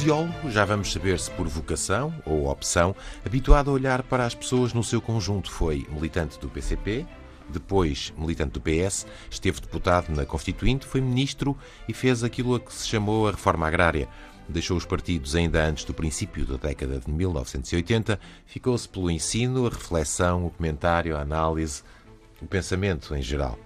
Sociólogo, já vamos saber se por vocação ou opção, habituado a olhar para as pessoas no seu conjunto, foi militante do PCP, depois militante do PS, esteve deputado na Constituinte, foi ministro e fez aquilo a que se chamou a reforma agrária. Deixou os partidos ainda antes do princípio da década de 1980, ficou-se pelo ensino, a reflexão, o comentário, a análise, o pensamento em geral.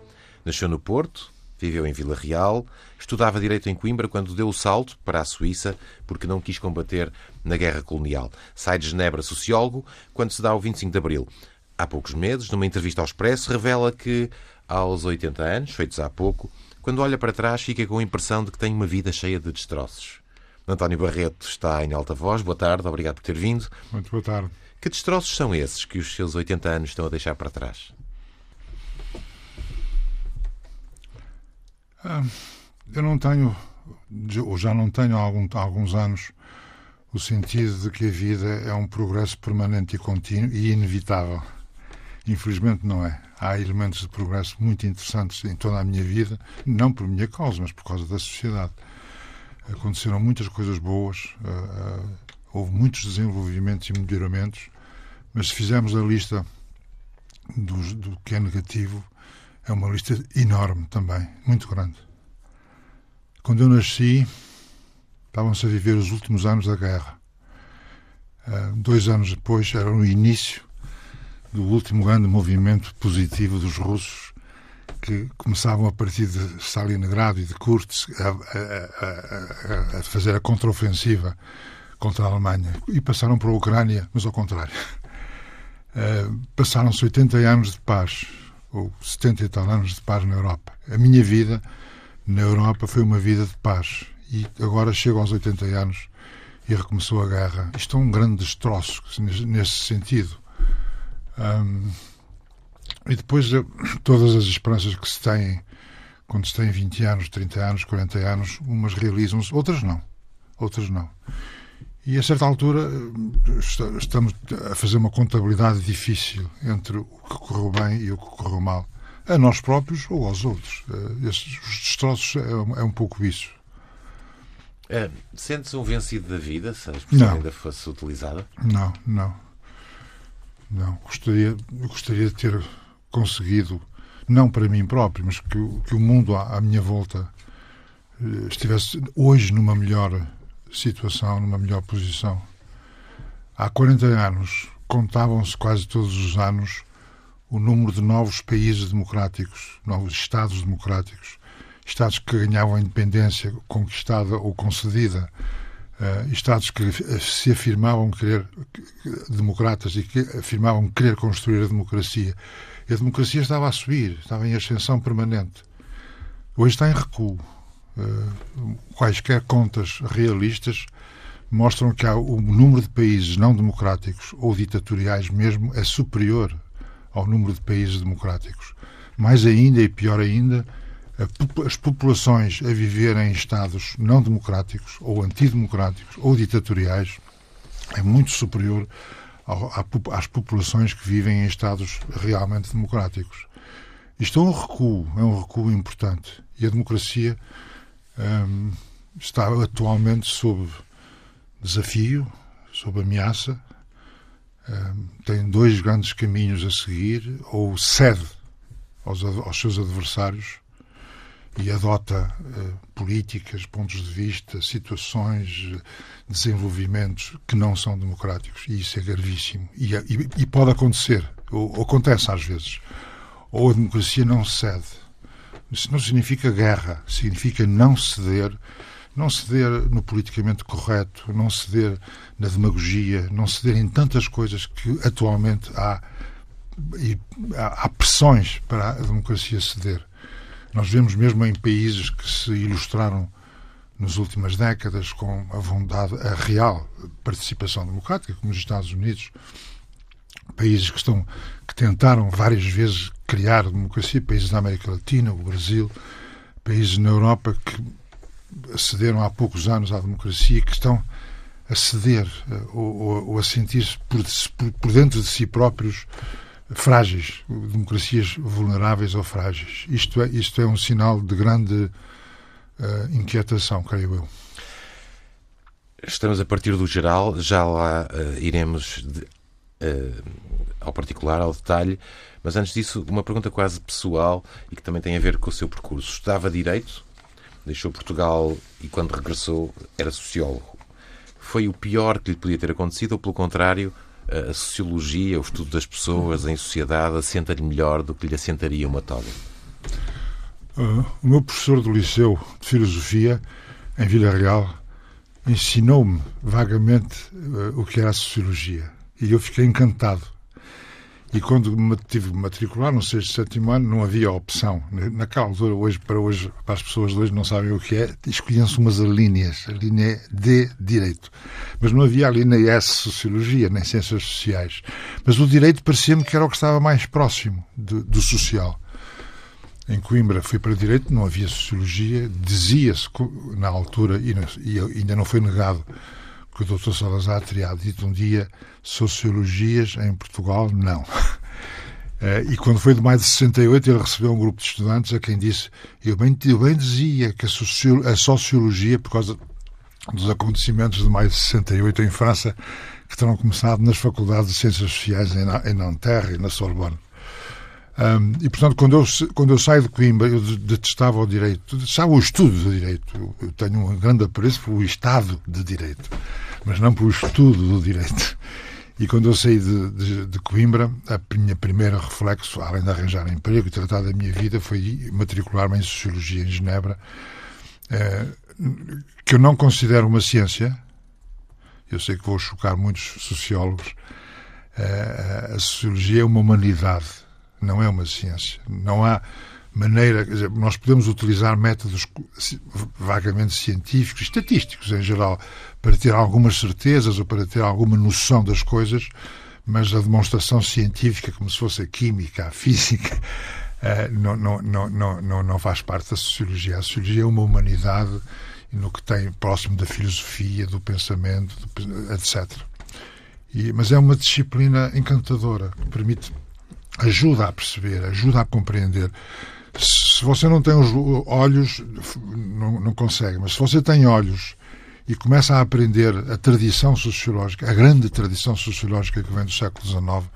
Nasceu no Porto, viveu em Vila Real, estudava Direito em Coimbra quando deu o salto para a Suíça porque não quis combater na guerra colonial. Sai de Genebra sociólogo quando se dá o 25 de Abril. Há poucos meses, numa entrevista ao Expresso, revela que, aos 80 anos, feitos há pouco, quando olha para trás, fica com a impressão de que tem uma vida cheia de destroços. António Barreto está em alta voz. Boa tarde, obrigado por ter vindo. Muito boa tarde. Que destroços são esses que os seus 80 anos estão a deixar para trás? Eu não tenho, ou já não tenho há, algum, há alguns anos, o sentido de que a vida é um progresso permanente e contínuo e inevitável. Infelizmente não é. Há elementos de progresso muito interessantes em toda a minha vida, não por minha causa, mas por causa da sociedade. Aconteceram muitas coisas boas, ah, ah, houve muitos desenvolvimentos e melhoramentos, mas se fizermos a lista do, do que é negativo, é uma lista enorme também, muito grande. Quando eu nasci, estavam-se a viver os últimos anos da guerra. Uh, dois anos depois era o início do último grande movimento positivo dos russos que começavam a partir de Stalingrado e de Kursk a, a, a, a fazer a contraofensiva contra a Alemanha e passaram para a Ucrânia, mas ao contrário. Uh, Passaram-se 80 anos de paz ou 70 e tal anos de paz na Europa. A minha vida na Europa foi uma vida de paz. E agora chego aos 80 anos e recomeçou a guerra. Isto é um grande destroço nesse sentido. Um, e depois todas as esperanças que se têm quando se tem 20 anos, 30 anos, 40 anos, umas realizam-se, outras não. Outras não. E a certa altura estamos a fazer uma contabilidade difícil entre o que correu bem e o que correu mal. A nós próprios ou aos outros. Eh, estes, os destroços é, é um pouco isso. É, Sente-se um vencido da vida, se a expressão não. ainda fosse utilizada? Não, não. Não. Gostaria, gostaria de ter conseguido, não para mim próprio, mas que, que o mundo à, à minha volta eh, estivesse hoje numa melhor situação, numa melhor posição. Há 40 anos contavam-se quase todos os anos o número de novos países democráticos, novos Estados democráticos, Estados que ganhavam a independência conquistada ou concedida, uh, Estados que se afirmavam querer democratas e que afirmavam querer construir a democracia. E a democracia estava a subir, estava em ascensão permanente. Hoje está em recuo. Uh, quaisquer contas realistas mostram que há, o número de países não democráticos ou ditatoriais mesmo é superior ao número de países democráticos. Mais ainda e pior ainda, as populações a viver em Estados não democráticos ou antidemocráticos ou ditatoriais é muito superior às populações que vivem em Estados realmente democráticos. Isto é um recuo, é um recuo importante. E a democracia hum, está atualmente sob desafio, sob ameaça, tem dois grandes caminhos a seguir, ou cede aos, aos seus adversários e adota uh, políticas, pontos de vista, situações, desenvolvimentos que não são democráticos. E isso é gravíssimo. E, e, e pode acontecer, ou, ou, acontece às vezes. Ou a democracia não cede. Isso não significa guerra, significa não ceder não ceder no politicamente correto, não ceder na demagogia, não ceder em tantas coisas que atualmente há, e, há, pressões para a democracia ceder. Nós vemos mesmo em países que se ilustraram nas últimas décadas com a vontade, a real participação democrática, como os Estados Unidos, países que estão que tentaram várias vezes criar democracia, países da América Latina, o Brasil, países na Europa que acederam há poucos anos à democracia que estão a ceder eh, ou, ou, a sentir-se por, por, dentro de si próprios frágeis, democracias vulneráveis ou frágeis. Isto é, isto é um sinal de grande uh, inquietação, creio eu. Estamos a partir do geral, já lá uh, iremos de, ao particular, ao detalhe, mas antes disso, uma pergunta quase pessoal e que também tem a ver com o seu percurso. Estudava Direito, deixou Portugal e quando regressou era sociólogo. Foi o pior que lhe podia ter acontecido ou, pelo contrário, a sociologia, o estudo das pessoas em sociedade, assenta-lhe melhor do que lhe assentaria uma toga? Uh, o meu professor do liceu de filosofia, em Vila Real, ensinou-me vagamente uh, o que era a sociologia. E eu fiquei encantado. E quando me tive de matricular no sexto sétimo ano, não havia opção. Naquela altura, hoje, para hoje, para as pessoas de hoje não sabem o que é, escolhiam-se umas linhas. A linha D, Direito. Mas não havia a linha S, Sociologia, nem Ciências Sociais. Mas o Direito parecia-me que era o que estava mais próximo do social. Em Coimbra fui para Direito, não havia Sociologia. Dizia-se, na altura, e ainda não foi negado, que o Dr. Salazar teria dito um dia Sociologias em Portugal, não. Eh, e quando foi de maio de 68, ele recebeu um grupo de estudantes a quem disse: Eu bem, eu bem dizia que a, sociologia, por causa dos acontecimentos de maio de 68 em França, que terão começado nas faculdades de Ciências Sociais em Nanterre e na Sorbonne. Um, e, portanto, quando eu, quando eu saio de Coimbra, eu detestava o direito, detestava o estudo do direito. Eu, tenho um grande apreço pelo Estado de Direito, mas não pelo estudo do direito. E quando eu saí de, de, de, Coimbra, a minha primeira reflexo, além de arranjar emprego e tratar da minha vida, foi matricular-me em Sociologia em Genebra, eh, que eu não considero uma ciência. Eu sei que vou chocar muitos sociólogos. Eh, a Sociologia é uma humanidade, não é uma ciência. Não há maneira, dizer, nós podemos utilizar métodos vagamente científicos, estatísticos em geral, para ter algumas certezas ou para ter alguma noção das coisas, mas a demonstração científica, como se fosse a química, a física, não, não, não, não, não faz parte da sociologia. A sociologia é uma humanidade no que tem próximo da filosofia, do pensamento, etc. E, mas é uma disciplina encantadora, que permite, ajuda a perceber, ajuda a compreender se você não tem os olhos, não, não consegue, mas se você tem olhos e começa a aprender a tradição sociológica, a grande tradição sociológica que vem do século XIX,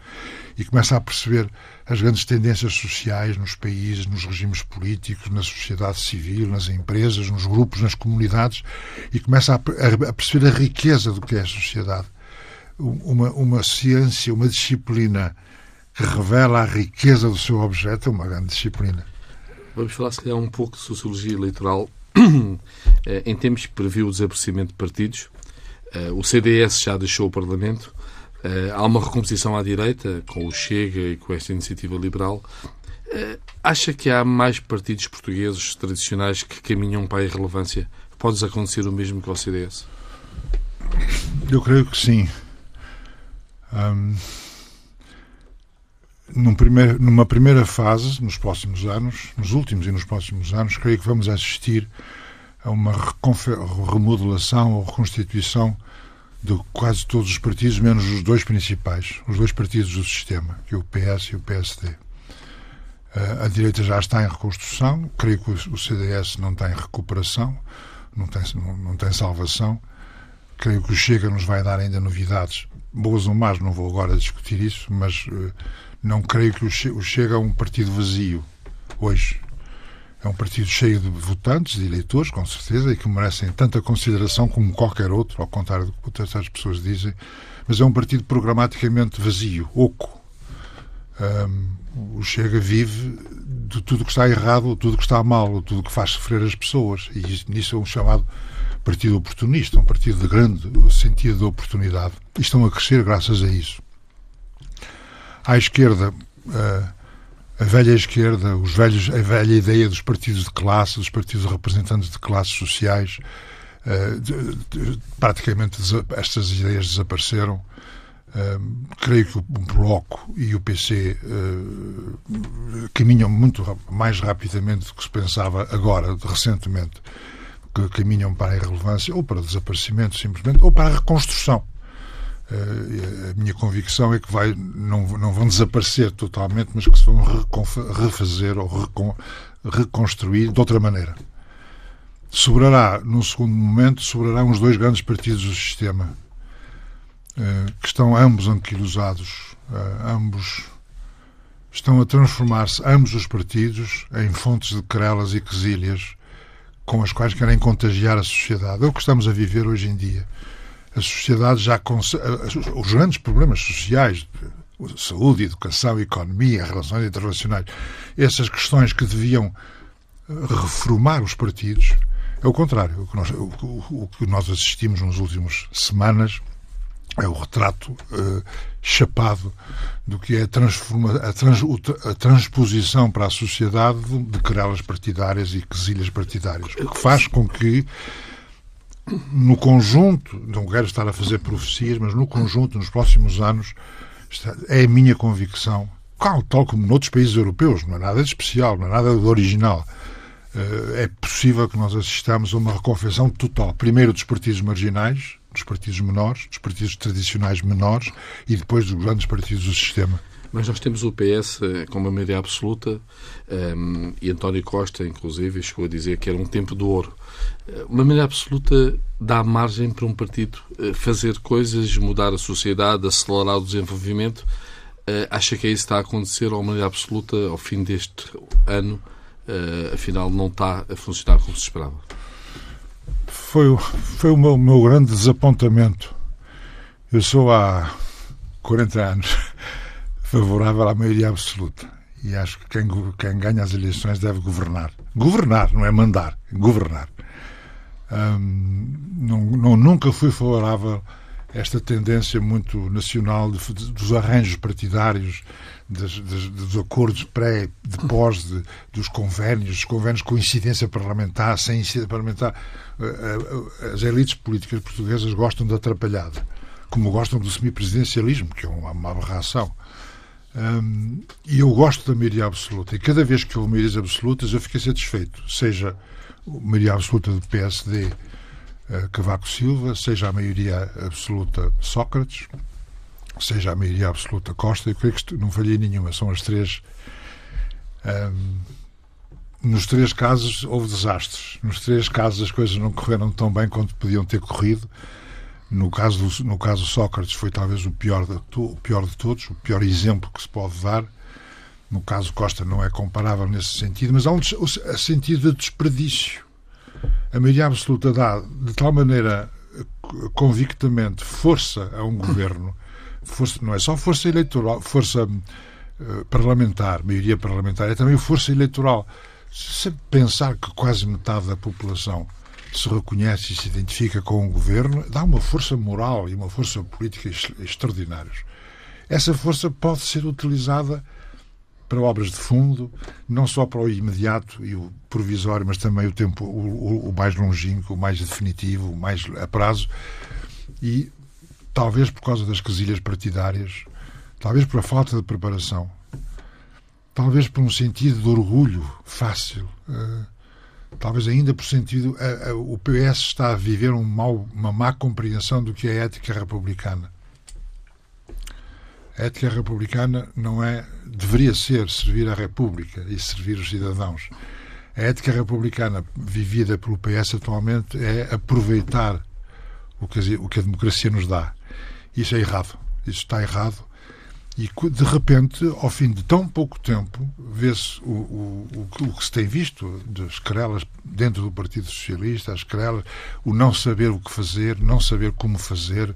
e começa a perceber as grandes tendências sociais nos países, nos regimes políticos, na sociedade civil, nas empresas, nos grupos, nas comunidades, e começa a, perceber a riqueza do que é a sociedade. Uma, uma ciência, uma disciplina revela a riqueza do seu objeto é uma grande disciplina. Vamos falar, se calhar, um pouco de sociologia eleitoral. Eh, em tempos que previu o desaparecimento de partidos, eh, o CDS já deixou o Parlamento, eh, há uma recomposição à direita, com o Chega e com esta iniciativa liberal. Acha que há mais partidos portugueses tradicionais que caminham para a irrelevância? Pode acontecer o mesmo que ao CDS? Eu creio que sim. Um num numa primeira fase, nos próximos anos, nos últimos e nos próximos anos, creio que vamos assistir a uma remodelação ou reconstituição de quase todos os partidos, menos os dois principais, os dois partidos do sistema, que é o PS e o PSD. Eh, a direita já está em reconstrução, creio que o CDS não tem recuperação, não tem, não, tem salvação. Creio que o Chega nos vai dar ainda novidades, boas ou más, não vou agora discutir isso, mas uh, não creio que o Chega é um partido vazio hoje. É um partido cheio de votantes, de eleitores, com certeza, e que merecem tanta consideração como qualquer outro, ao contrário do que outras pessoas dizem, mas é um partido programaticamente vazio, oco. Um, o Chega vive de tudo que está errado, tudo que está mal, tudo que faz sofrer as pessoas, e nisso é um chamado partido oportunista, um partido de grande sentido de oportunidade. E estão a crescer graças a isso à esquerda, a, velha esquerda, os velhos, a velha ideia dos partidos de classe, dos partidos representantes de classes sociais, de, praticamente estas ideias desapareceram. Uh, creio que o Bloco e o PC uh, eh, caminham muito mais rapidamente do que se pensava agora, recentemente, que caminham para a irrelevância ou para desaparecimento, simplesmente, ou para a reconstrução. Eh, a minha convicção é que vai, não, não vão desaparecer totalmente, mas que se vão refazer ou reconstruir de outra maneira. sobrará, num segundo momento, sobrarão os dois grandes partidos do sistema, que estão ambos anquilosados, ambos estão a transformar-se, ambos os partidos, em fontes de querelas e quesilhas com as quais querem contagiar a sociedade. É o que estamos a viver hoje em dia. A sociedade já. Os grandes problemas sociais, saúde, educação, economia, relações internacionais, essas questões que deviam reformar os partidos, é o contrário. O que nós, o, o que nós assistimos nas últimas semanas é o retrato uh, chapado do que é a, transforma, a, trans, a, transposição para a sociedade de querelas partidárias e quesilhas partidárias. O que faz com que, no conjunto, não quero estar a fazer profecias, mas no conjunto, nos próximos anos, é a minha convicção, tal como noutros países europeus, não é nada de especial, não é nada de original. Eh, é possível que nós assistamos a uma reconfecção total, primeiro dos partidos marginais, dos partidos menores, dos partidos tradicionais menores e depois dos grandes partidos do sistema. Mas nós temos o PS eh, com uma maioria absoluta um, ehm, e António Costa, inclusive, chegou a dizer que era um tempo de ouro. Eh, uma maioria absoluta dá margem para um partido fazer coisas, mudar a sociedade, acelerar o desenvolvimento. Acha que é isso que está a acontecer ou uma maioria absoluta ao fim deste ano uh, afinal não está a funcionar como se esperava? Foi, foi o meu, meu grande desapontamento. Eu sou há 40 anos favorável à maioria absoluta. E acho que quem, quem ganha as eleições deve governar. Governar, não é mandar, governar. Hum, não, não, nunca fui favorável a esta tendência muito nacional de, de, dos arranjos partidários, dos, dos acordos pré, de pós, de, dos convénios, dos convénios com incidência parlamentar, sem incidência parlamentar. Eh, eh, as elites políticas portuguesas gostam de atrapalhada, como gostam do semipresidencialismo, que é uma, uma aberração. Um, e eu gosto da maioria absoluta. E cada vez que houve maiorias absolutas, eu fiquei satisfeito. Seja a maioria absoluta do PSD uh, eh, Cavaco Silva, seja a maioria absoluta Sócrates, seja a maioria absoluta Costa, eu creio que não falhei nenhuma, são as três. Um, nos três casos houve desastres. Nos três casos as coisas não correram tão bem quanto podiam ter corrido. No caso, no caso Sócrates foi talvez o pior, de, o pior de todos, o pior exemplo que se pode dar. No caso Costa não é comparável nesse sentido, mas há um sentido de desperdício. A maioria absoluta dá de tal maneira convictamente força a um governo força, não é só força eleitoral, força uh, parlamentar, maioria parlamentar, é também força eleitoral. Se pensar que quase metade da população se reconhece e se identifica com o governo, dá uma força moral e uma força política extraordinários. Essa força pode ser utilizada para obras de fundo, não só para o imediato e o provisório, mas também o tempo o, o mais longínquo, o mais definitivo, o mais a prazo. E talvez por causa das quesilhas partidárias, talvez por a falta de preparação, talvez por um sentido de orgulho fácil, uh, talvez ainda por sentido. Uh, uh, o PS está a viver um mau, uma má compreensão do que é a ética republicana. A ética republicana não é. deveria ser servir a República e servir os cidadãos. A ética republicana vivida pelo PS atualmente é aproveitar o que a democracia nos dá. Isso é errado. Isso está errado. E, de repente, ao fim de tão pouco tempo, vê-se o, o, o, que se tem visto das querelas dentro do Partido Socialista, as querelas, o não saber o que fazer, não saber como fazer,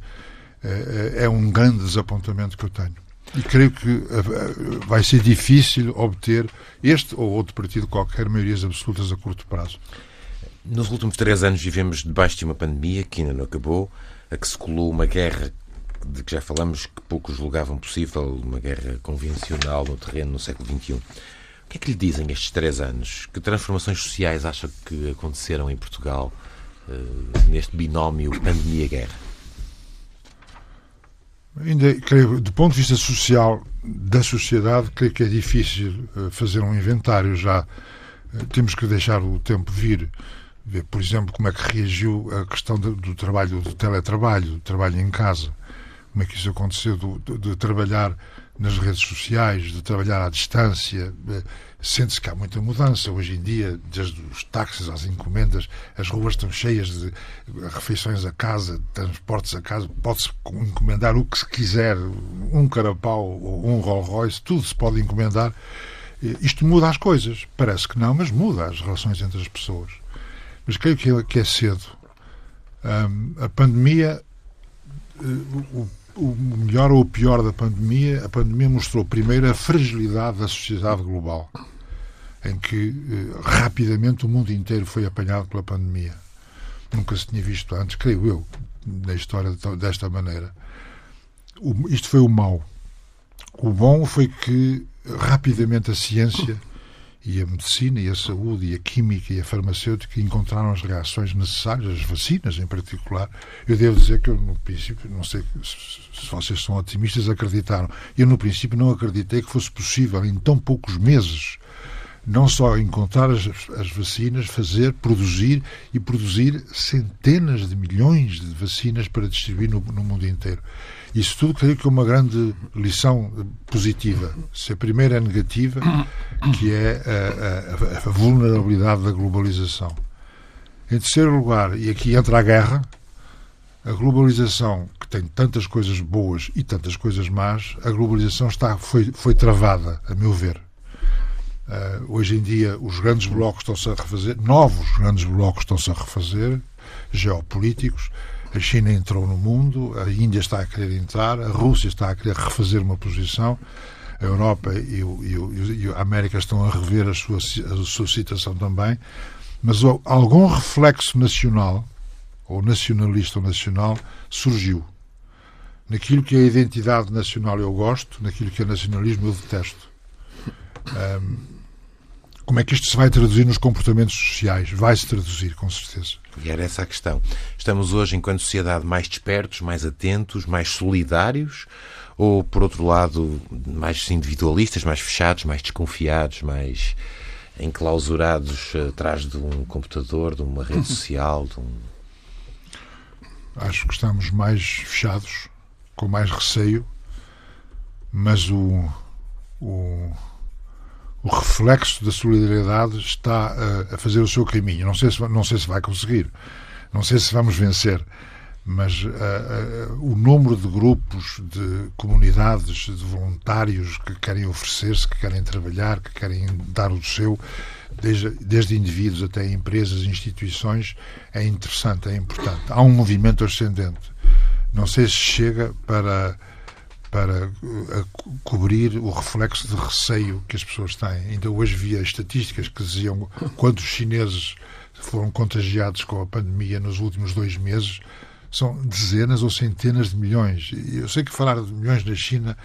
é, é um grande desapontamento que eu tenho. E creio que eh, eh, vai ser difícil obter este ou outro partido qualquer maiorias absolutas a curto prazo. Nos últimos três anos vivemos debaixo de uma pandemia que ainda não acabou, a que se colou uma guerra de que já falamos que poucos julgavam possível, uma guerra convencional no terreno no século XXI. O que é que lhe dizem estes três anos? Que transformações sociais acha que aconteceram em Portugal uh, neste binómio pandemia-guerra? Ainda, creio, do ponto de vista social da sociedade, creio que é difícil uh, fazer um inventário já. Uh, temos que deixar o tempo vir ver, por exemplo, como é que reagiu a questão do trabalho, do teletrabalho, do trabalho em casa como é que isso aconteceu, de, de, de trabalhar nas redes sociais, de trabalhar à distância. Eh, sente-se que há muita mudança. Hoje em dia, desde os táxis às encomendas, as ruas estão cheias de refeições a casa, transportes a casa. Pode-se encomendar o que se quiser, um carapau ou um Rolls Royce, tudo se pode encomendar. Isto muda as coisas. Parece que não, mas muda as relações entre as pessoas. Mas creio que é cedo. Um, a pandemia, eh, o melhor ou o pior da pandemia, a pandemia mostrou primeiro a fragilidade da sociedade global em que eh, rapidamente o mundo inteiro foi apanhado pela pandemia. Nunca se tinha visto antes, creio eu, na história desta maneira. Isto foi o mau. O bom foi que rapidamente a ciência e a medicina e a saúde e a química e a farmacêutica encontraram as reações necessárias, as vacinas em particular. Eu devo dizer que eu, no princípio, não sei se vocês são otimistas, acreditaram. Eu, no princípio, não acreditei que fosse possível, em tão poucos meses, não só encontrar as, as, vacinas, fazer, produzir e produzir centenas de milhões de vacinas para distribuir no, no mundo inteiro. Isso tudo creio que é uma grande lição positiva. Se a primeira é negativa, que é a, a, a vulnerabilidade da globalização. Em terceiro lugar, e aqui entra a guerra, a globalização, que tem tantas coisas boas e tantas coisas más, a globalização está, foi, foi travada, a meu ver. Uh, hoje em dia, os grandes blocos estão-se a refazer, novos grandes blocos estão-se a refazer, geopolíticos. A China entrou no mundo, a Índia está a querer entrar, a Rússia está a querer refazer uma posição, a Europa e, o, e, o, e a América estão a rever a sua, a sua situação também. Mas algum reflexo nacional, ou nacionalista ou nacional, surgiu. Naquilo que é a identidade nacional eu gosto, naquilo que é nacionalismo eu detesto. Um, como é que isto se vai traduzir nos comportamentos sociais? Vai-se traduzir, com certeza. E era essa a questão. Estamos hoje, enquanto sociedade, mais despertos, mais atentos, mais solidários? Ou, por outro lado, mais individualistas, mais fechados, mais desconfiados, mais enclausurados atrás de um computador, de uma rede social? De um... Acho que estamos mais fechados, com mais receio, mas o, o o reflexo da solidariedade está a, a, fazer o seu caminho. Não sei, se, não sei se vai conseguir, não sei se vamos vencer, mas uh, uh, o número de grupos, de comunidades, de voluntários que querem oferecer-se, que querem trabalhar, que querem dar o seu, desde, desde indivíduos até empresas, instituições, é interessante, é importante. Há um movimento ascendente. Não sei se chega para para uh, cobrir o reflexo de receio que as pessoas têm. Ainda hoje via estatísticas que diziam quantos chineses foram contagiados com a pandemia nos últimos dois meses. São dezenas ou centenas de milhões. E eu sei que falar de milhões na China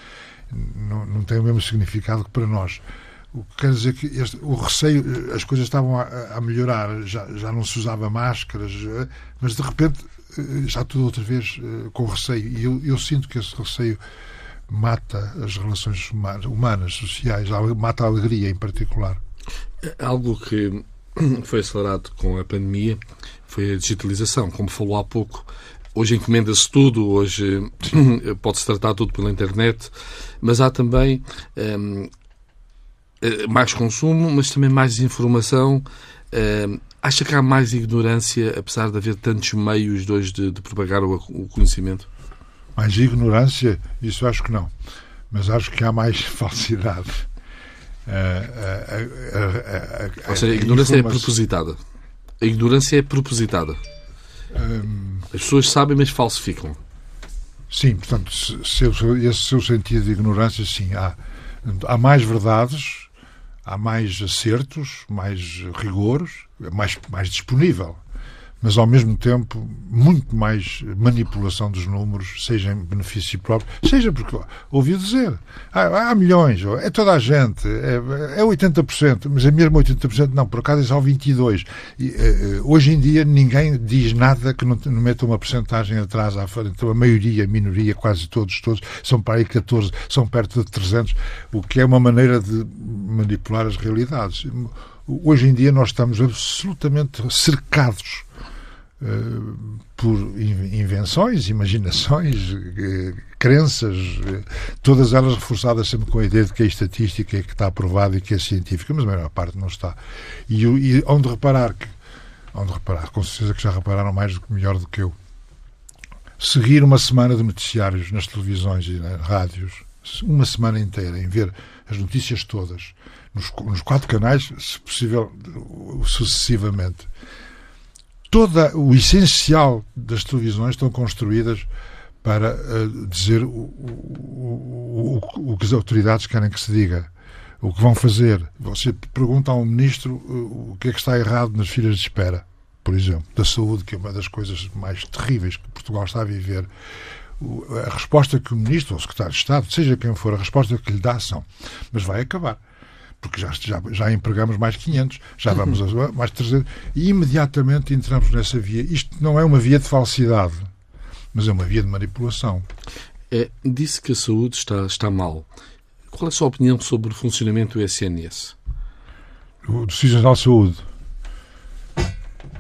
não, não tem o mesmo significado que para nós. O que quer dizer que este, o receio, as coisas estavam a, a, melhorar, já, já não se usava máscaras, eh, mas de repente eh, já tudo outra vez com receio. E eu, eu sinto que esse receio mata as relações humanas, sociais, mata a alegria em particular. Algo que foi acelerado com a pandemia foi a digitalização. Como falou há pouco, hoje encomenda-se tudo, hoje pode-se tratar tudo pela internet, mas há também um, eh, mais consumo, mas também mais informação. Um, acha que há mais ignorância, apesar de haver tantos meios de hoje de, de propagar o, o conhecimento? Mais ignorância, isso acho que não. Mas acho que há mais falsidade. Ou seja, a ignorância é propositada. A ignorância é propositada. Hum, As pessoas sabem, mas falsificam. Sim, portanto, se, se, esse seu sentido de ignorância, sim. Há, há mais verdades, há mais acertos, mais rigores, mais, mais disponível mas ao mesmo tempo muito mais manipulação dos números, seja em benefício próprio, seja porque ouvi dizer, há, há milhões, é toda a gente, é, é 80%, mas é mesmo 80%, não, por acaso é só 22%. E, uh, hoje em dia ninguém diz nada que não, não meta uma porcentagem atrás à frente, então a maioria, a minoria, quase todos, todos, são para aí 14, são perto de 300, o que é uma maneira de manipular as realidades. Hoje em dia nós estamos absolutamente cercados por invenções, imaginações, crenças, todas elas reforçadas sempre com a ideia de que é estatística, que está aprovada e que é científica, mas a maior parte não está. E, e onde reparar que onde reparar, com certeza que já repararam mais do que melhor do que eu. Seguir uma semana de noticiários nas televisões e nas rádios, uma semana inteira, em ver as notícias todas, nos, nos quatro canais, se possível, sucessivamente. Todo o essencial das televisões estão construídas para uh, dizer o, o, o, o, que as autoridades querem que se diga, o que vão fazer. Você pergunta a um ministro uh, o que é que está errado nas filas de espera, por exemplo, da saúde, que é uma das coisas mais terríveis que Portugal está a viver. A resposta que o ministro ou o secretário de Estado, seja quem for, a resposta que lhe dá são: mas vai acabar porque já, já, já empregamos mais 500, já vamos a mais 300, e imediatamente entramos nessa via. Isto não é uma via de falsidade, mas é uma via de manipulação. É, disse que a saúde está, está mal. Qual é a sua opinião sobre o funcionamento do SNS? O do Serviço Nacional de Saúde.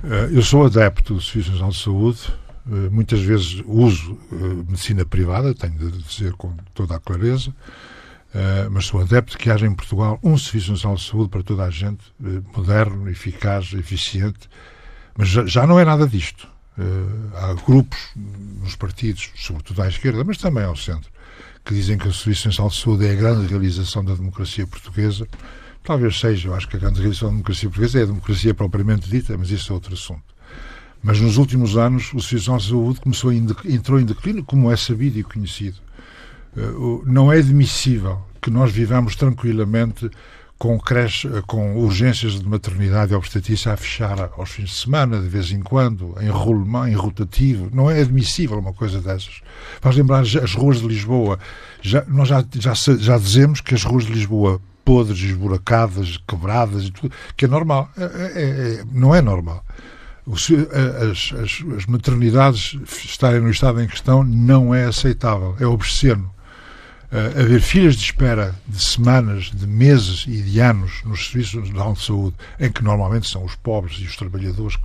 Eh, eu sou adepto do Serviço Nacional de Saúde. Eh, muitas vezes uso eh, medicina privada, tenho de dizer com toda a clareza. Uh, mas sou adepto de que haja em Portugal um Serviço Nacional de Saúde para toda a gente, uh, moderno, eficaz, eficiente, mas já, já não é nada disto. Uh, há grupos nos partidos, sobretudo à esquerda, mas também ao centro, que dizem que o Serviço Nacional de Saúde é a grande realização da democracia portuguesa. Talvez seja, eu acho que a grande realização da democracia portuguesa é a democracia propriamente dita, mas isso é outro assunto. Mas nos últimos anos o Serviço Nacional de Saúde começou em, entrou em declínio, como é sabido e conhecido. Eh, não é admissível que nós vivamos tranquilamente com, creche, com urgências de maternidade e obstetrícia a fechar aos fins de semana, de vez em quando, em rolemã, em rotativo. Não é admissível uma coisa dessas. Faz lembrar as ruas de Lisboa. Já, nós já, já, já dizemos que as ruas de Lisboa podres, esburacadas, quebradas e tudo, que é normal. É, é, é, não é normal. As, as, as maternidades estarem no estado em questão não é aceitável, é obsceno uh, haver filas de espera de semanas, de meses e de anos nos serviços de saúde, em que normalmente são os pobres e os trabalhadores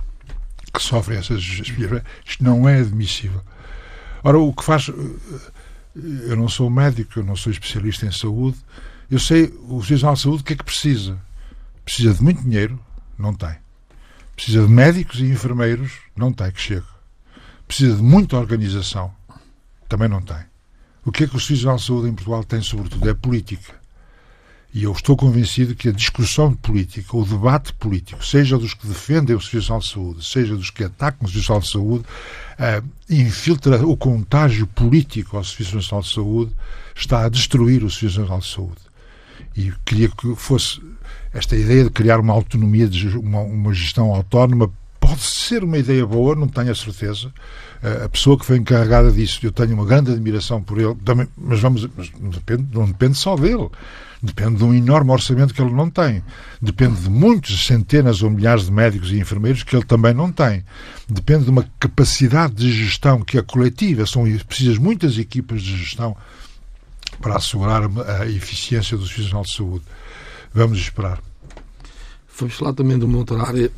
que sofrem essas filas, isto não é admissível. Ora, o que faz. Eu não sou médico, eu não sou especialista em saúde, eu sei o Serviço de Saúde o que é que precisa. Precisa de muito dinheiro, não tem. Precisa de médicos e enfermeiros, não tem, que chega. Precisa de muita organização, também não tem. O que é que o Serviço de Saúde em Portugal tem, sobretudo, é política. E eu estou convencido que a discussão política, o debate político, seja dos que defendem o Serviço de Saúde, seja dos que atacam o Serviço de Saúde, uh, infiltra o contágio político ao Serviço Nacional de Saúde, está a destruir o Serviço Nacional de Saúde. E queria que fosse esta ideia de criar uma autonomia, de uma, uma gestão autónoma, pode ser uma ideia boa, não tenho a certeza a pessoa que foi encarregada disso, eu tenho uma grande admiração por ele, também, mas vamos, mas não, depende, não depende só dele. Depende de um enorme orçamento que ele não tem. Depende de muitas centenas ou milhares de médicos e enfermeiros que ele também não tem. Depende de uma capacidade de gestão que é coletiva. São precisas muitas equipas de gestão para assegurar a eficiência do Nacional de Saúde. Vamos esperar. Vamos falar também de uma outra área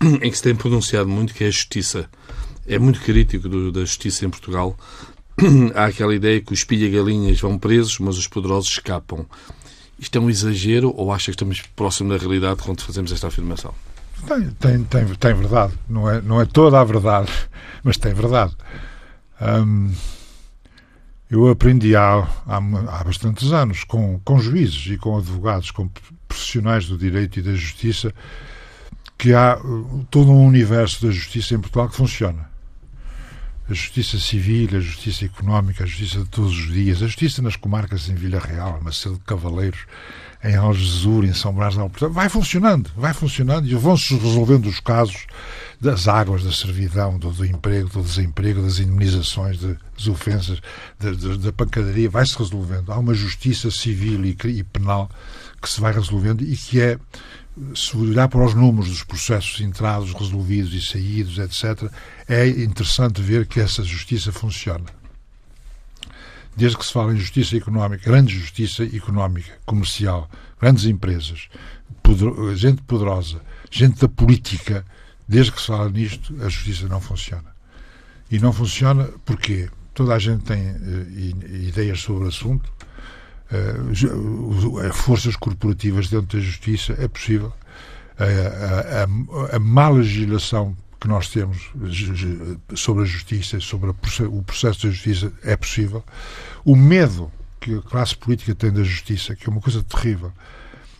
em que se tem pronunciado muito, que é a justiça é muito crítico do, da justiça em Portugal. Há aquela ideia que os pilha-galinhas vão presos, mas os poderosos escapam. Isto é um exagero ou acha que estamos próximo da realidade quando fazemos esta afirmação? Tem, tem, tem, tem verdade. Não é, não é toda a verdade, mas tem verdade. Hum, eu aprendi há, há, há bastantes anos com, com juízes e com advogados, com profissionais do direito e da justiça, que há uh, todo um universo da justiça em Portugal que funciona. A justiça civil, a justiça económica, a justiça de todos os dias, a justiça nas comarcas em Vila Real, Macedo de Cavaleiros, em Algesur, em São Brás de Alporta, vai funcionando, vai funcionando e vão-se resolvendo os casos das águas, da servidão, do, do, emprego, do desemprego, das indemnizações, das ofensas, da, da, da pancadaria, vai-se resolvendo. Há uma justiça civil e, e penal que se vai resolvendo e que é se olhar para os números dos processos entrados, resolvidos e saídos, etc., é interessante ver que essa justiça funciona. Desde que se fala em justiça económica, grande justiça económica, comercial, grandes empresas, poder, gente poderosa, gente da política, desde que se fala nisto, a justiça não funciona. E não funciona porque toda a gente tem uh, ideias sobre o assunto, uh, forças corporativas dentro da justiça, é possível. A, a, a, a má legislação que nós temos sobre a justiça, sobre o processo da justiça, é possível. O medo que a classe política tem da justiça, que é uma coisa terrível,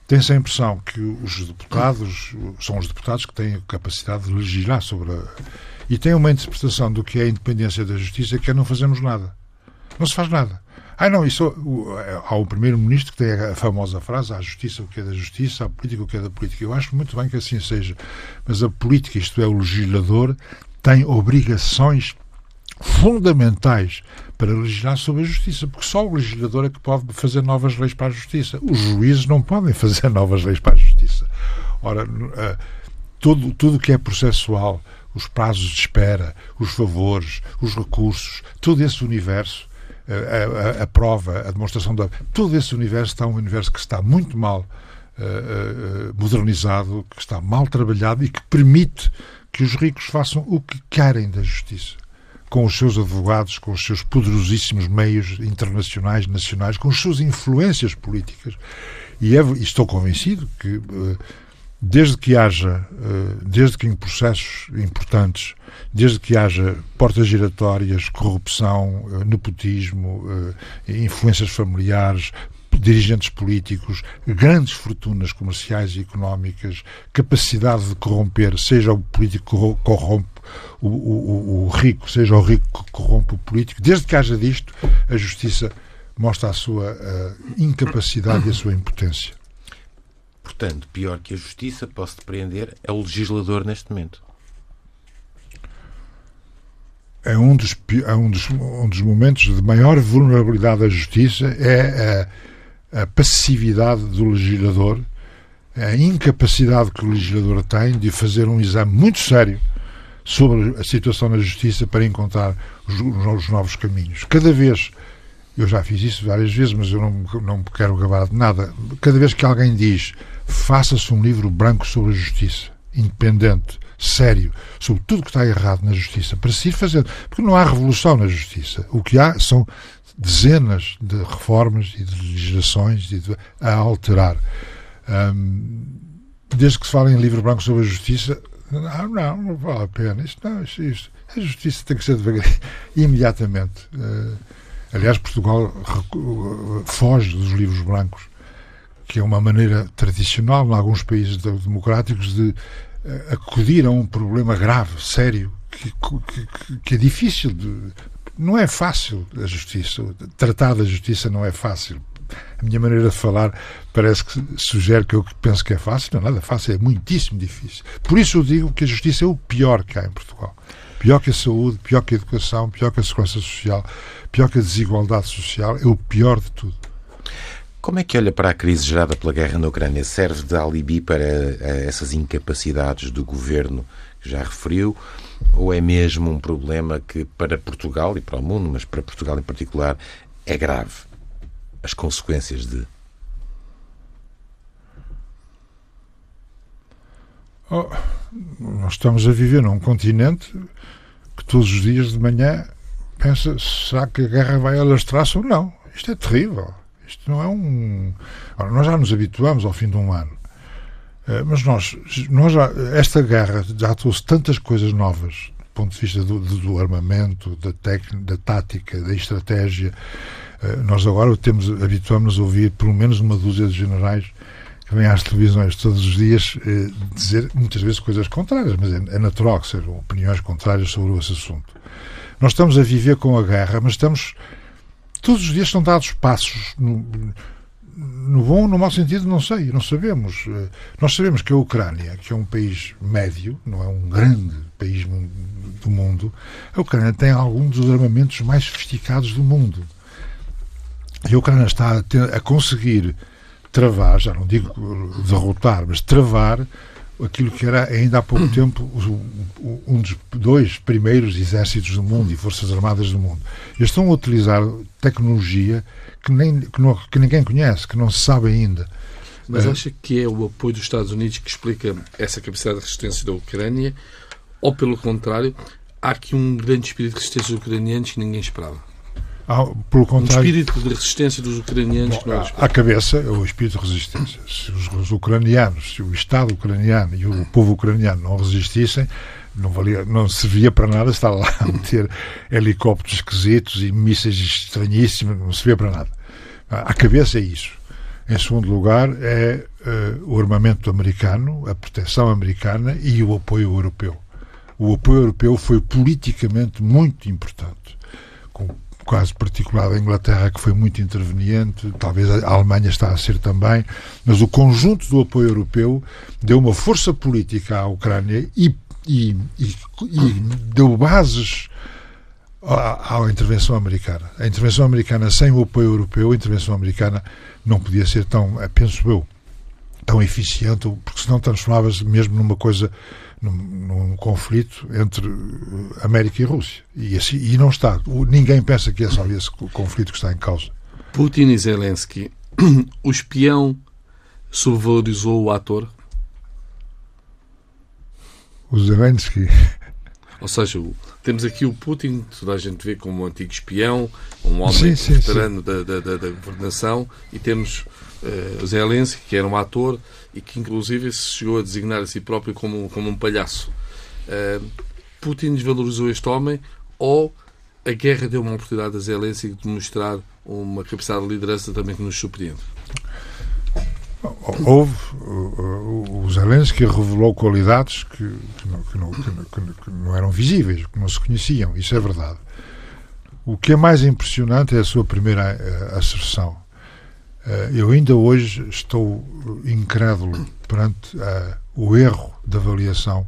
tem-se a impressão que os deputados são os deputados que têm a capacidade de legislar sobre a. E têm uma interpretação do que é a independência da justiça que é não fazemos nada. Não se faz nada. Ah, não, isso, há o primeiro-ministro que tem a famosa frase: a justiça o que é da justiça, a política o que é da política. Eu acho muito bem que assim seja. Mas a política, isto é, o legislador, tem obrigações fundamentais para legislar sobre a justiça, porque só o legislador é que pode fazer novas leis para a justiça. Os juízes não podem fazer novas leis para a justiça. Ora, eh, tudo, tudo que é processual, os prazos de espera, os favores, os recursos, todo esse universo, a, a, a prova, a demonstração da. Todo esse universo está um universo que está muito mal uh, uh, modernizado, que está mal trabalhado e que permite que os ricos façam o que querem da justiça com os seus advogados, com os seus poderosíssimos meios internacionais, nacionais, com as suas influências políticas. E, é, e estou convencido que, eh, desde que haja, eh, desde que em processos importantes, desde que haja portas giratórias, corrupção, eh, nepotismo, influências familiares, dirigentes políticos, grandes fortunas comerciais e económicas, capacidade de corromper, seja o político que corrompe o, o, o, rico, seja o rico que corrompe o político, desde que haja disto, a justiça mostra a sua incapacidade e a sua impotência. Portanto, pior que a justiça, posso depreender, é o legislador neste momento. É um dos, é um dos, um dos momentos de maior vulnerabilidade da justiça é a, a passividade do legislador, a incapacidade que o legislador tem de fazer um exame muito sério sobre a situação na justiça para encontrar os, os novos caminhos. Cada vez, eu já fiz isso várias vezes, mas eu não, não quero gabar de nada, cada vez que alguém diz faça-se um livro branco sobre a justiça, independente, sério, sobre tudo que está errado na justiça, para se ir fazendo. Porque não há revolução na justiça. O que há são dezenas de reformas e de legislações a alterar. desde que se fala em livro branco sobre a justiça, não, não, não vale a pena. Isto não, isto, isto. A justiça tem que ser devagar, imediatamente. Uh, aliás, Portugal foge dos livros brancos, que é uma maneira tradicional, em alguns países democráticos, de uh, acudir a um problema grave, sério, que, que, que é difícil de. Não é fácil a justiça. Tratar da justiça não é fácil a minha maneira de falar parece que sugere que eu penso que é fácil. Não é nada fácil, é muitíssimo difícil. Por isso eu digo que a justiça é o pior que há em Portugal. Pior que a saúde, pior que a educação, pior que a segurança social, pior que a desigualdade social, é o pior de tudo. Como é que olha para a crise gerada pela guerra na Ucrânia? Serve de alibi para eh, essas incapacidades do governo que já referiu? Ou é mesmo um problema que para Portugal e para o mundo, mas para Portugal em particular, é grave? as consequências de. Oh, nós estamos a viver num continente que todos os dias de manhã pensa: será que a guerra vai alastrar-se ou não? Isto é terrível. Isto não é um. Ora, nós já nos habituamos ao fim de um ano. Eh, mas nós, nós já, esta guerra já trouxe tantas coisas novas do ponto de vista do, do armamento, da técnica, da tática, da estratégia, eh, nós agora temos, habituamos a ouvir pelo menos uma dúzia de generais que vêm às televisões todos os dias eh, dizer muitas vezes coisas contrárias, mas é, é natural que sejam opiniões contrárias sobre esse assunto. Nós estamos a viver com a guerra, mas estamos. Todos os dias são dados passos no, no bom ou no mau sentido, não sei, não sabemos. Eh, nós sabemos que a Ucrânia, que é um país médio, não é um grande país do mundo, a Ucrânia tem alguns dos armamentos mais sofisticados do mundo. E a Ucrânia está a, ter, a conseguir travar, já não digo derrotar, mas travar aquilo que era ainda há pouco tempo um dos dois primeiros exércitos do mundo e forças armadas do mundo. Eles estão a utilizar tecnologia que, nem, que, não, que ninguém conhece, que não se sabe ainda. Mas acha que é o apoio dos Estados Unidos que explica essa capacidade de resistência da Ucrânia? Ou, pelo contrário, há aqui um grande espírito de resistência dos ucranianos que ninguém esperava? Ah, pelo contrário, um espírito de resistência dos ucranianos bom, que não À cabeça, é o espírito de resistência. Se os, os, ucranianos, se o Estado ucraniano e o povo ucraniano não resistissem, não, valia, não servia para nada estar lá a meter helicópteros esquisitos e mísseis estranhíssimos, não servia para nada. À cabeça é isso. Em segundo lugar, é uh, o armamento americano, a proteção americana e o apoio europeu. O apoio europeu foi politicamente muito importante, com caso particular da Inglaterra, que foi muito interveniente, talvez a Alemanha está a ser também, mas o conjunto do apoio europeu deu uma força política à Ucrânia e, e, e, e deu bases à, à, intervenção americana. A intervenção americana sem o apoio europeu, a intervenção americana não podia ser tão, eh, penso eu, tão eficiente, porque senão transformava-se mesmo numa coisa, num, num, conflito entre eh, América e Rússia. E, assim, e não está. Ninguém pensa que é só esse conflito que está em causa. Putin e Zelensky, o espião subvalorizou o ator? O Zelensky. Ou seja, temos aqui o Putin, toda a gente vê como um antigo espião, um homem veterano sim. Da, da, da, governação, e temos uh, Zelensky, que era um ator e que inclusive se chegou a designar a si próprio como, como um palhaço. Uh, Putin desvalorizou este homem ou a guerra deu uma oportunidade a Zelensky de mostrar uma capacidade de liderança também que nos surpreende? Houve. O, o Zelensky revelou qualidades que, que, não, que, não, que, não, eram visíveis, que não se conheciam. Isso é verdade. O que é mais impressionante é a sua primeira asserção. Uh, eu ainda hoje estou incrédulo perante uh, o erro de avaliação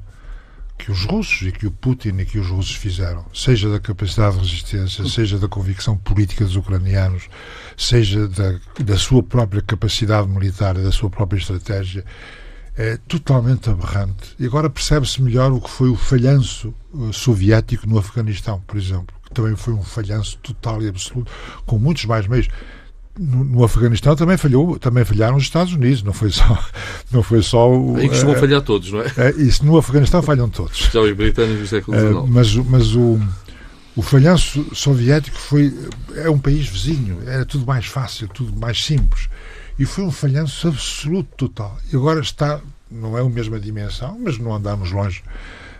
que os russos e que o Putin e que os russos fizeram, seja da capacidade de resistência, seja da convicção política dos ucranianos, seja da, da sua própria capacidade militar da sua própria estratégia, é totalmente aberrante. E agora percebe-se melhor o que foi o falhanço soviético no Afeganistão, por exemplo, que também foi um falhanço total e absoluto, com muitos mais meios no, no, Afeganistão também falhou, também falharam os Estados Unidos, não foi só, não foi só o. Aí costumam é, falhar todos, não é? é? Isso no Afeganistão falham todos. Já os britânicos do século XIX. É, mas, mas o, o falhanço soviético foi é um país vizinho, era tudo mais fácil, tudo mais simples e foi um falhanço absoluto total. E agora está, não é a mesma dimensão, mas não andamos longe.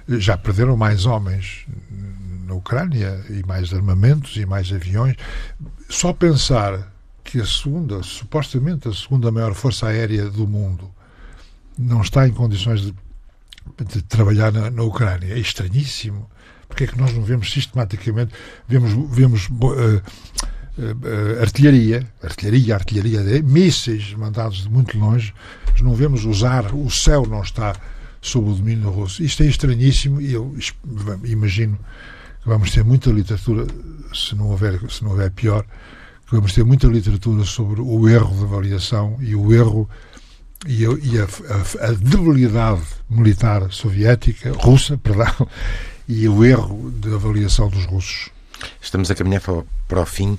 Já perderam mais homens na Ucrânia e mais armamentos e mais aviões. Só pensar que a segunda, supostamente a segunda maior força aérea do mundo, não está em condições de, de trabalhar na, na, Ucrânia. É estranhíssimo. Porque é que nós não vemos sistematicamente, vemos, vemos uh, uh, artilharia, artilharia, artilharia de mísseis mandados de muito longe, mas não vemos usar, o céu não está sob o domínio russo. Isto é estranhíssimo e eu imagino que vamos ter muita literatura, se não houver, se não houver pior, vamos ter muita literatura sobre o erro de avaliação e o erro e a, e a, a, a debilidade militar soviética, russa, perdão, e o erro de avaliação dos russos. Estamos a caminhar para o fim.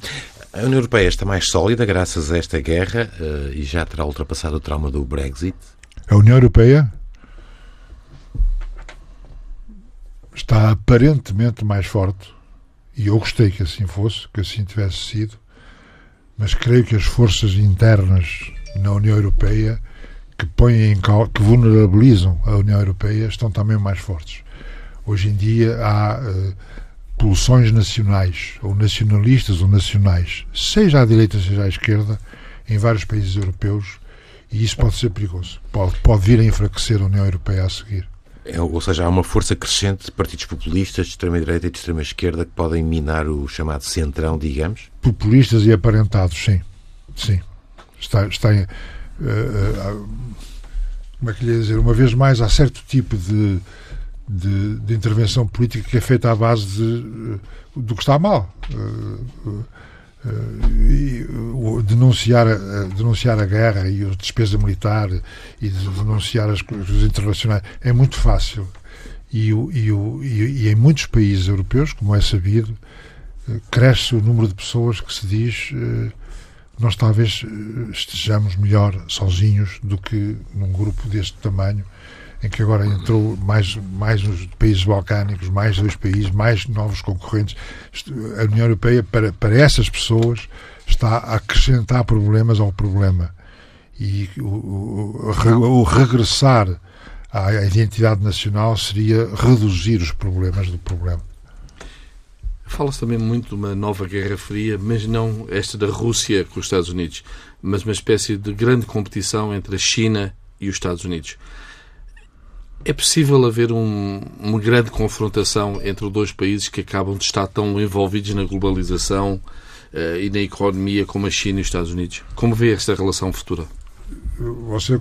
A União Europeia está mais sólida graças a esta guerra uh, e já terá ultrapassado o trauma do Brexit? A União Europeia está aparentemente mais forte e eu gostei que assim fosse, que assim tivesse sido, mas creio que as forças internas na União Europeia que põem em que vulnerabilizam a União Europeia estão também mais fortes. Hoje em dia há uh, pulsões nacionais, ou nacionalistas ou nacionais, seja à direita, seja à esquerda, em vários países europeus, e isso pode ser perigoso. Pode, pode vir a enfraquecer a União Europeia a seguir. É, ou seja, há uma força crescente de partidos populistas de extrema-direita e de extrema-esquerda que podem minar o chamado centrão, digamos? Populistas e aparentados, sim. Sim. Está, está uh, uh, como é que lhe ia dizer? Uma vez mais, há certo tipo de, de, de intervenção política que é feita à base de, do que está mal. Uh, uh, denunciar, denunciar a guerra e a despesa militar e denunciar as coisas internacionais é muito fácil. E, o, e, o, e, e, em muitos países europeus, como é sabido, cresce o número de pessoas que se diz nós talvez eh, estejamos melhor sozinhos do que num grupo deste tamanho, em que agora entrou mais, mais os países balcânicos, mais dois países, mais novos concorrentes. A União Europeia, para, para essas pessoas, está a acrescentar problemas ao problema. E o, o, o regressar à identidade nacional seria reduzir os problemas do problema. Fala-se também muito de uma nova Guerra Fria, mas não esta da Rússia com os Estados Unidos, mas uma espécie de grande competição entre a China e os Estados Unidos. É possível haver um, uma grande confrontação entre os dois países que acabam de estar tão envolvidos na globalização uh, e na economia como a China e os Estados Unidos? Como vê esta relação futura? você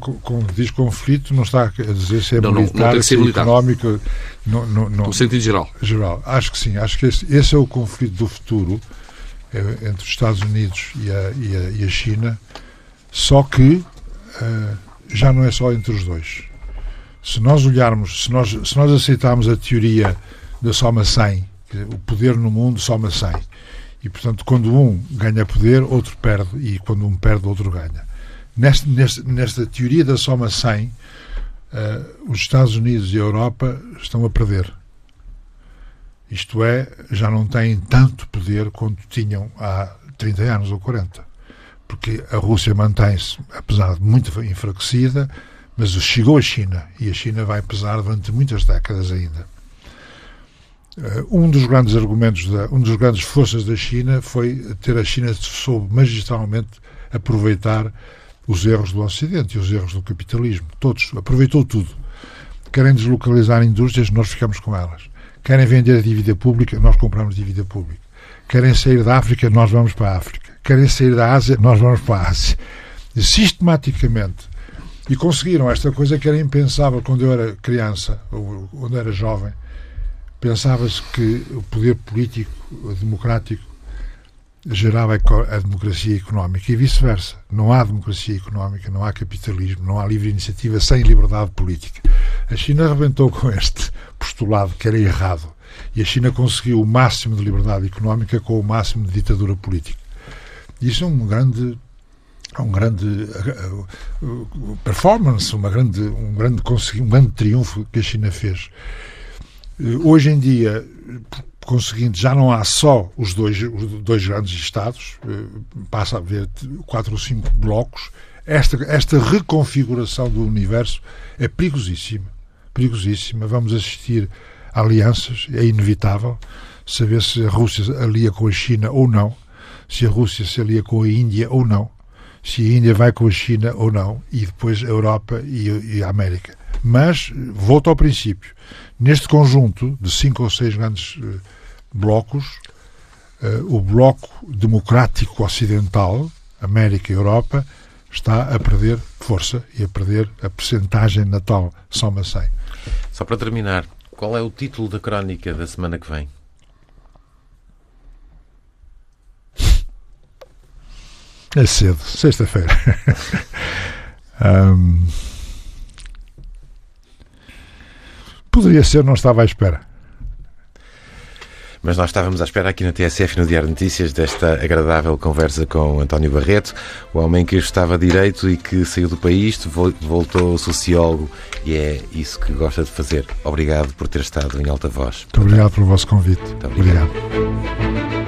diz conflito não está a dizer se é não, militar, não, não se é militar. económico no, sentido geral geral acho que sim acho que esse, esse é o conflito do futuro é, entre os Estados Unidos e a, e a, e a China só que uh, já não é só entre os dois se nós olharmos se nós, se nós aceitarmos a teoria da soma 100 o poder no mundo soma 100 e portanto quando um ganha poder outro perde e quando um perde outro ganha Neste, nesta teoria da soma 100, uh, eh, os Estados Unidos e a Europa estão a perder. Isto é, já não têm tanto poder quanto tinham há 30 anos ou 40. Porque a Rússia mantém-se, apesar de muito enfraquecida, mas chegou a China e a China vai pesar durante muitas décadas ainda. Uh, um dos grandes argumentos, da, um dos grandes forças da China foi ter a China soube magistralmente aproveitar os erros do Ocidente e os erros do capitalismo. Todos. Aproveitou tudo. Querem deslocalizar indústrias, nós ficamos com elas. Querem vender a dívida pública, nós compramos dívida pública. Querem sair da África, nós vamos para a África. Querem sair da Ásia, nós vamos para a Ásia. E, sistematicamente. E conseguiram esta coisa que era impensável quando eu era criança, ou quando era jovem. Pensava-se que o poder político, democrático, gerava a democracia económica e vice-versa. Não há democracia económica, não há capitalismo, não há livre iniciativa sem liberdade política. A China arrebentou com este postulado que era errado e a China conseguiu o máximo de liberdade económica com o máximo de ditadura política. Isso é um grande um grande uh, performance, uma grande, um grande um grande triunfo que a China fez. Uh, hoje em dia, conseguindo, já não há só os dois, os dois grandes Estados, eh, passa a haver quatro ou cinco blocos. Esta, esta reconfiguração do universo é perigosíssima. Perigosíssima. Vamos assistir a alianças, é inevitável saber se a Rússia alia com a China ou não, se a Rússia se alia com a Índia ou não, se a Índia vai com a China ou não, e depois a Europa e, e a América. Mas, volto ao princípio, neste conjunto de cinco ou seis grandes uh, blocos, uh, o bloco democrático ocidental, América e Europa, está a perder força e a perder a percentagem natal soma 100. Só para terminar, qual é o título da crónica da semana que vem? É cedo, sexta-feira. um... Poderia ser, não estava à espera. Mas nós estávamos à espera aqui na TSF no Diário de Notícias desta agradável conversa com António Barreto, o homem que estava direito e que saiu do país, voltou sociólogo e é isso que gosta de fazer. Obrigado por ter estado em alta voz. Muito obrigado pelo vosso convite. Muito obrigado. obrigado.